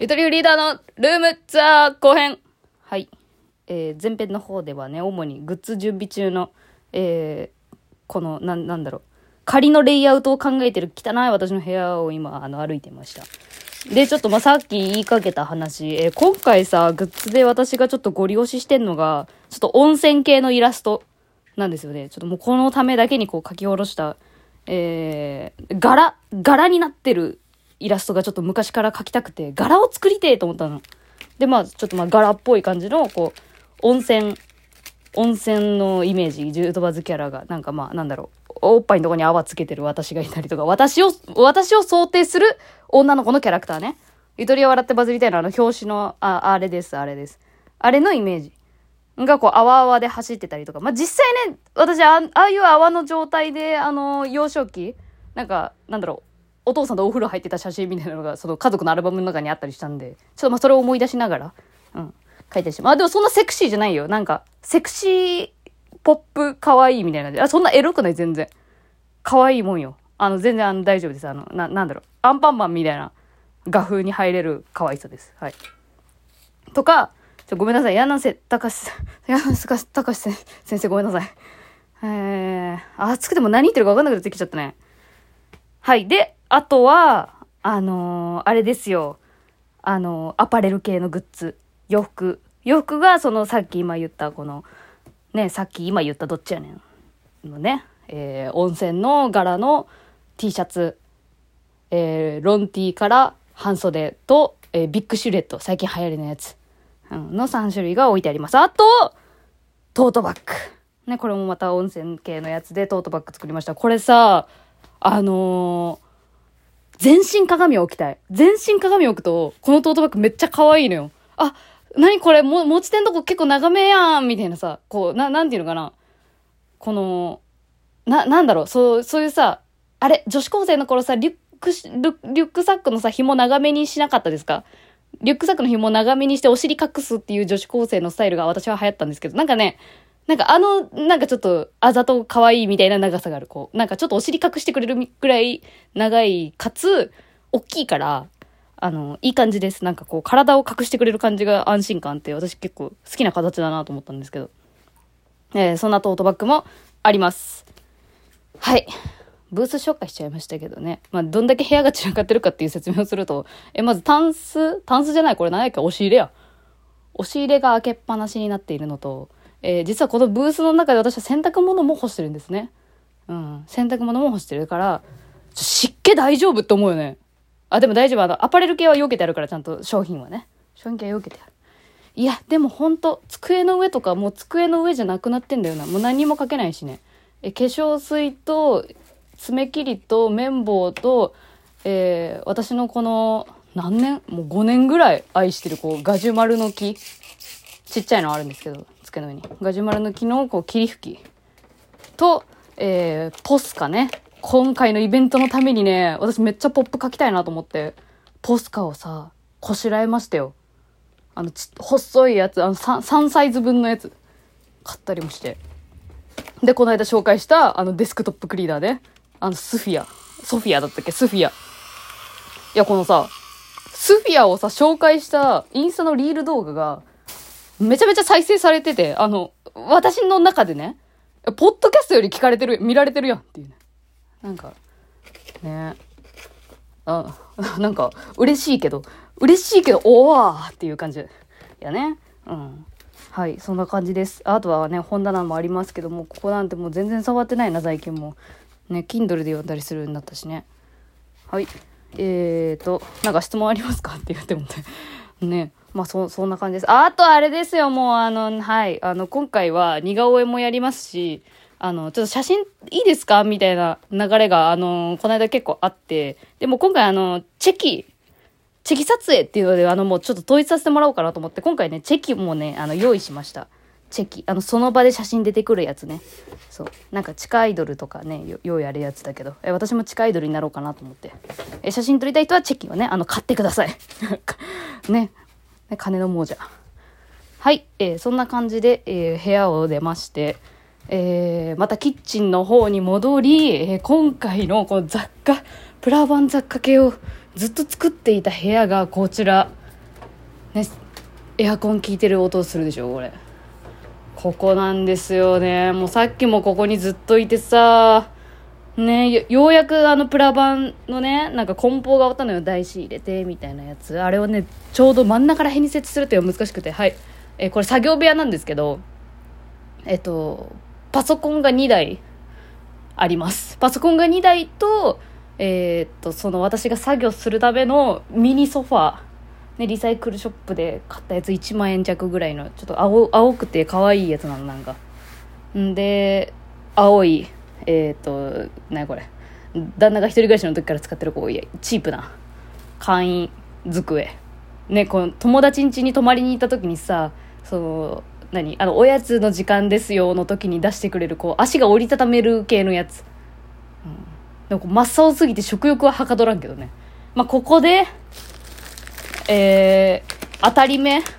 ゆとりフリーダーのルームツアー後編。はい。えー前編の方ではね、主にグッズ準備中の、えーこの、な、なんだろう。仮のレイアウトを考えてる汚い私の部屋を今、あの、歩いてました。で、ちょっとまあ、さっき言いかけた話、えー今回さ、グッズで私がちょっとご利用ししてんのが、ちょっと温泉系のイラストなんですよね。ちょっともうこのためだけにこう書き下ろした、えー、柄、柄になってるイラストがちょっと昔から描きたくて、柄を作りてえと思ったの。で、まあ、ちょっとまあ、柄っぽい感じの、こう、温泉、温泉のイメージ、ジュートバズキャラが、なんかまあ、なんだろう、おっぱいのとこに泡つけてる私がいたりとか、私を、私を想定する女の子のキャラクターね。ゆとりを笑ってバズりたいのあの表紙の、あ、あれです、あれです。あれのイメージ。がこう、泡々で走ってたりとか。まあ、実際ね、私あ、ああいう泡の状態で、あの、幼少期、なんか、なんだろう、お父さんとお風呂入ってた写真みたいなのが、その家族のアルバムの中にあったりしたんで、ちょっとまあ、それを思い出しながら、うん、書いたりして。まあ、でもそんなセクシーじゃないよ。なんか、セクシー、ポップ、可愛いみたいな。あ、そんなエロくない、全然。可愛いもんよ。あの、全然あの大丈夫です。あの、な、なんだろう。アンパンマンみたいな画風に入れる可愛さです。はい。とか、ちょごめんなさい。柳瀬隆、柳瀬隆先生ごめんなさい。えー、暑くても何言ってるか分かんなくなってきちゃったね。はい。で、あとは、あのーあれですよ。あのーアパレル系のグッズ。洋服。洋服が、その、さっき今言った、この、ね、さっき今言ったどっちやねん。のね、えー温泉の柄の T シャツ、えーロン T から半袖と、えービッグシルエット、最近流行りのやつ、うんの3種類が置いてあります。あと、トートバッグ。ね、これもまた温泉系のやつでトートバッグ作りました。これさ、あのー全身鏡を置きたい。全身鏡を置くと、このトートバッグめっちゃ可愛いのよ。あ、何これ、も、持ち手のとこ結構長めやんみたいなさ、こう、な、なんていうのかな。この、な、なんだろう、そう、そういうさ、あれ、女子高生の頃さ、リュック、リュックサックのさ、紐長めにしなかったですか？リュックサックの紐長めにしてお尻隠すっていう女子高生のスタイルが私は流行ったんですけど、なんかね、なんかあの、なんかちょっと、あざと可愛いみたいな長さがある。こう、なんかちょっとお尻隠してくれるくらい長い、かつ、大きいから、あの、いい感じです。なんかこう、体を隠してくれる感じが安心感って、私結構好きな形だなと思ったんですけど。えーそんなトートバッグもあります。はい。ブース紹介しちゃいましたけどね。まあ、どんだけ部屋が散らかってるかっていう説明をすると、え、まずタンス、タンスじゃないこれ何やっけ押し入れや。押し入れが開けっぱなしになっているのと、えー実はこのブースの中で私は洗濯物も干してるんですね。うん。洗濯物も干してるから、湿気大丈夫って思うよね。あ、でも大丈夫。あの、アパレル系は避けてあるから、ちゃんと商品はね。商品系は避けてある。いや、でもほんと、机の上とか、もう机の上じゃなくなってんだよな。もう何もかけないしね。え、化粧水と、爪切りと、綿棒と、えー私のこの、何年？もう5年ぐらい愛してる、こう、ガジュマルの木。ちっちゃいのあるんですけど、机の上に。ガジュマルの木の、こう、霧吹き。と、えーポスカね。今回のイベントのためにね、私めっちゃポップ書きたいなと思って、ポスカをさ、こしらえましたよ。あの、ち、細いやつ、あの3、3サイズ分のやつ、買ったりもして。で、この間紹介した、あの、デスクトップクリーナーで、あの、スフィア。ソフィアだったっけ？スフィア。いや、このさ、スフィアをさ、紹介したインスタのリール動画が、めちゃめちゃ再生されてて、あの、私の中でね、ポッドキャストより聞かれてる、見られてるやんっていうね。なんか、ねあ、なんか、嬉しいけど、嬉しいけど、おわっていう感じ。やね。うん。はい、そんな感じです。あとはね、本棚もありますけども、ここなんてもう全然触ってないな、最近も。ね、Kindle で読んだりするようになったしね。はい。えーと、なんか質問ありますか？って言ってもね。ね。まあ、そ、そんな感じです。ああとあれですよ、もう、あの、はい。あの、今回は似顔絵もやりますし、あの、ちょっと写真いいですか？みたいな流れが、あの、この間結構あって、でも今回あの、チェキ、チェキ撮影っていうので、あの、もうちょっと統一させてもらおうかなと思って、今回ね、チェキもね、あの、用意しました。チェキ。あの、その場で写真出てくるやつね。そう。なんか地下アイドルとかね、よ用意あるやつだけど、え、私も地下アイドルになろうかなと思って。え、写真撮りたい人はチェキをね、あの、買ってください。ね。金の亡者。はい、えーそんな感じで、えー部屋を出まして、えーまたキッチンの方に戻り、えー今回のこの雑貨、プラバン雑貨系をずっと作っていた部屋がこちら、ねエアコン効いてる音するでしょこれ。ここなんですよね。もうさっきもここにずっといてさ。ねようやくあのプラ板のねなんか梱包が終わったのよ台紙入れてみたいなやつ。あれをねちょうど真ん中ら辺に設置するっていうのが難しくてはい。えこれ作業部屋なんですけどえっとパソコンが2台あります。パソコンが2台とえー、っとその私が作業するためのミニソファーね、リサイクルショップで買ったやつ1万円弱ぐらいのちょっと青青くて可愛いやつなのなんか。んで青いえっ、と何これ。旦那が一人暮らしの時から使ってるこうチープな。簡易机。ねこの友達ん家に泊まりに行った時にさその何あのおやつの時間ですよの時に出してくれるこう足が折りたためる系のやつ、うん、でも真っ青すぎて食欲ははかどらんけどね。まあここでえー、当たり目。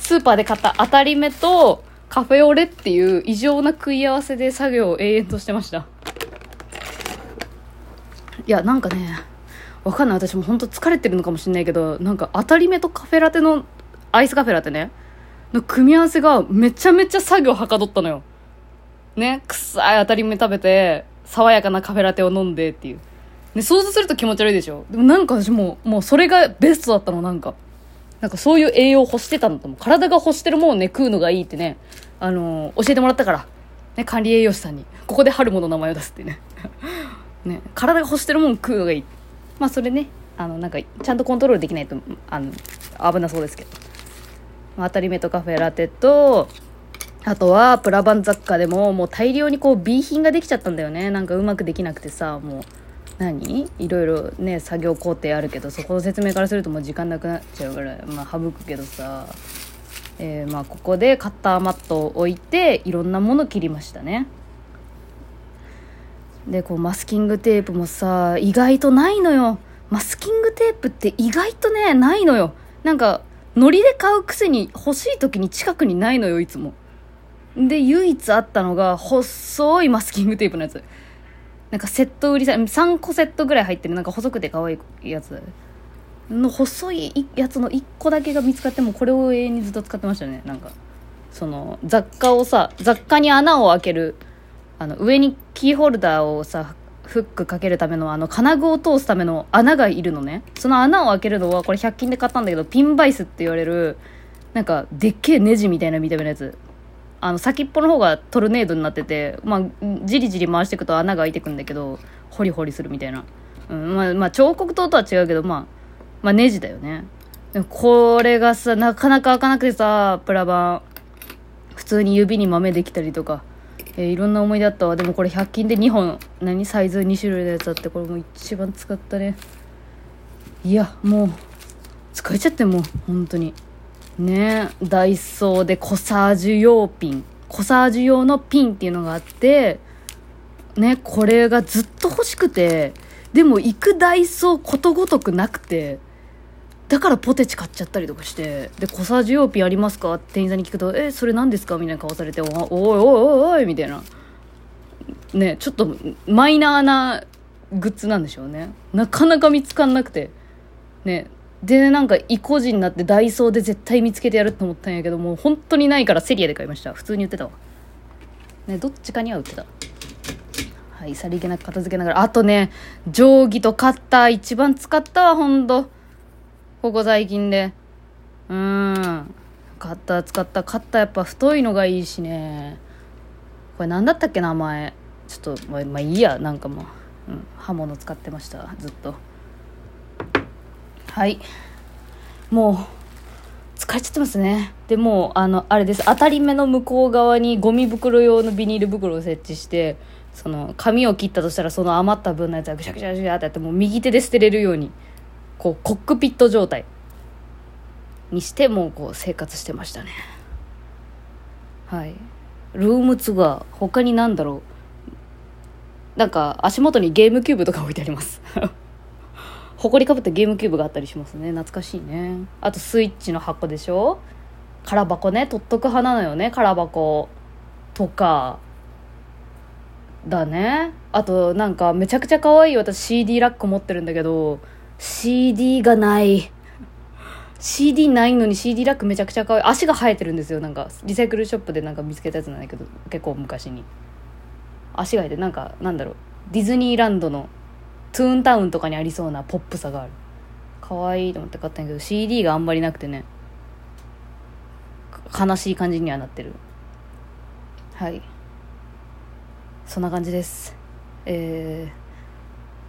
スーパーで買った当たり目とカフェオレっていう異常な食い合わせで作業を永遠としてました。いやなんかねわかんない。私も本当疲れてるのかもしれないけどなんか当たり目とカフェラテのアイスカフェラテね。の組み合わせがめちゃめちゃ作業はかどったのよ。ね？臭い当たり目食べて爽やかなカフェラテを飲んでっていう。ね、想像すると気持ち悪いでしょ。でもなんか私ももうそれがベストだったのなんか。なんかそういう栄養を欲してたんだと思う体が欲してるものをね食うのがいいってねあのー、教えてもらったからね管理栄養士さんにここで春もの名前を出すってね。ね体が欲してるものを食うのがいい。まあそれねあのなんかちゃんとコントロールできないとあの危なそうですけど、まあ、当たり目とカフェラテとあとはプラバン雑貨でももう大量にこう B 品ができちゃったんだよね。なんかうまくできなくてさもう。何？いろいろね作業工程あるけどそこの説明からするともう時間なくなっちゃうからまあ省くけどさ、えー、まあここでカッターマットを置いていろんなもの切りましたね。でこうマスキングテープもさ意外とないのよ。マスキングテープって意外とねないのよ。なんかノリで買うくせに欲しい時に近くにないのよいつも。で唯一あったのが細いマスキングテープのやつ。なんかセット売りさ3個セットぐらい入ってるなんか細くて可愛いやつ。の細いやつの1個だけが見つかってもこれを永遠にずっと使ってましたね。なんかその雑貨をさ雑貨に穴を開けるあの上にキーホルダーをさフックかけるためのあの金具を通すための穴がいるのね。その穴を開けるのはこれ100均で買ったんだけどピンバイスって言われるなんかでっけえネジみたいな見た目のやつ。あの先っぽの方がトルネードになってて、まあ、じりじり回していくと穴が開いてくんだけどホリホリするみたいな、うんまあ、まあ彫刻刀とは違うけど、まあ、まあネジだよね。でもこれがさなかなか開かなくてさプラバン。普通に指に豆できたりとか、えー、いろんな思い出あったわ。でもこれ100均で2本。何？サイズ？2種類のやつあってこれも一番使ったね。いやもう疲れちゃってもう本当に。ねダイソーでコサージュ用ピンコサージュ用のピンっていうのがあってねこれがずっと欲しくてでも行くダイソーことごとくなくてだからポテチ買っちゃったりとかしてでコサージュ用ピンありますか？って店員さんに聞くと「えそれ何ですか?」みたいな顔されて「おいおいおいおい」みたいな。ねちょっとマイナーなグッズなんでしょうね。なかなか見つかんなくて。ねでなんか意固地になってダイソーで絶対見つけてやると思ったんやけどもう本当にないからセリアで買いました。普通に売ってたわ。ねどっちかには売ってた。はいさりげなく片付けながら。あとね定規とカッター一番使ったわほんと。ここ最近で。うん。カッター使った。カッターやっぱ太いのがいいしね。これ何だったっけ名前。ちょっとまあ、まあ、いいやなんかもう、うん、刃物使ってましたずっと。はい。もう疲れちゃってますね。でもあのあれです。当たり目の向こう側にゴミ袋用のビニール袋を設置してその紙を切ったとしたらその余った分のやつはぐしゃぐしゃぐしゃってやってもう右手で捨てれるようにこうコックピット状態にしてもうこう生活してましたね。はい。ルームツアー他に何だろう。なんか足元にゲームキューブとか置いてあります。埃かぶったゲームキューブがあったりしますね。懐かしいね。あとスイッチの箱でしょ？空箱ね。取っとく派なのよね。空箱。とか。だね。あとなんかめちゃくちゃ可愛い私 CD ラック持ってるんだけど。CD がない。CD ないのに CD ラックめちゃくちゃ可愛い。足が生えてるんですよ。なんかリサイクルショップでなんか見つけたやつなんだけど。結構昔に。足が生えてなんかなんだろう。ディズニーランドのトゥーンタウンとかにありそうなポップさがある。可愛いと思って買ったんやけど CD があんまりなくてね。悲しい感じにはなってる。はい。そんな感じです。え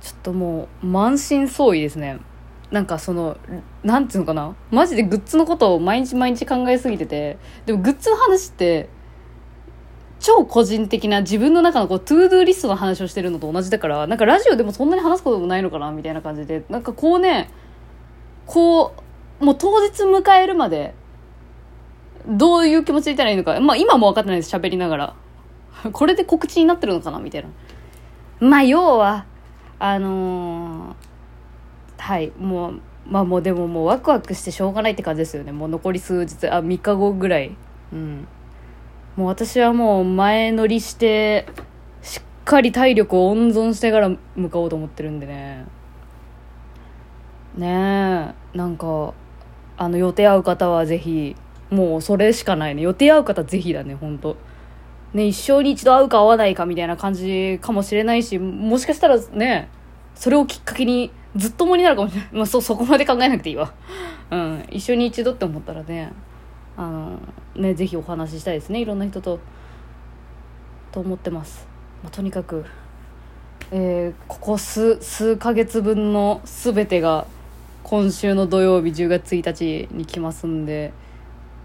ー、ちょっともう満身創痍ですね。なんかそのなんていうのかな。マジでグッズのことを毎日毎日考えすぎてて。でもグッズの話って超個人的な自分の中のこうトゥードゥーリストの話をしてるのと同じだからなんかラジオでもそんなに話すこともないのかなみたいな感じで。なんかこうねこうもう当日迎えるまでどういう気持ちでいたらいいのか。まあ今も分かってないです喋りながら。これで告知になってるのかなみたいな。まあ要はあのーはいもうまあもうでももうワクワクしてしょうがないって感じですよね。もう残り数日あ3日後ぐらい。うん。もう私はもう前乗りしてしっかり体力を温存してから向かおうと思ってるんでねねえなんかあの予定合う方はぜひもうそれしかないね予定合う方ぜひだね本当ね一生に一度会うか会わないかみたいな感じかもしれないしもしかしたらねそれをきっかけにずっともになるかもしれない。まあ、そ、そこまで考えなくていいわ。うん。一緒に一度って思ったらね、あの、ね、ぜひお話ししたいですね。いろんな人と、と思ってます。まあ、とにかく、えー、ここ数、数ヶ月分の全てが、今週の土曜日10月1日に来ますんで、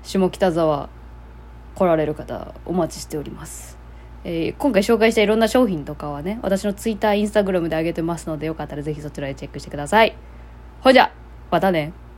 下北沢来られる方お待ちしております。えー、今回紹介したいろんな商品とかはね、私の Twitter、Instagram で上げてますので、よかったらぜひそちらでチェックしてください。ほいじゃ、またね。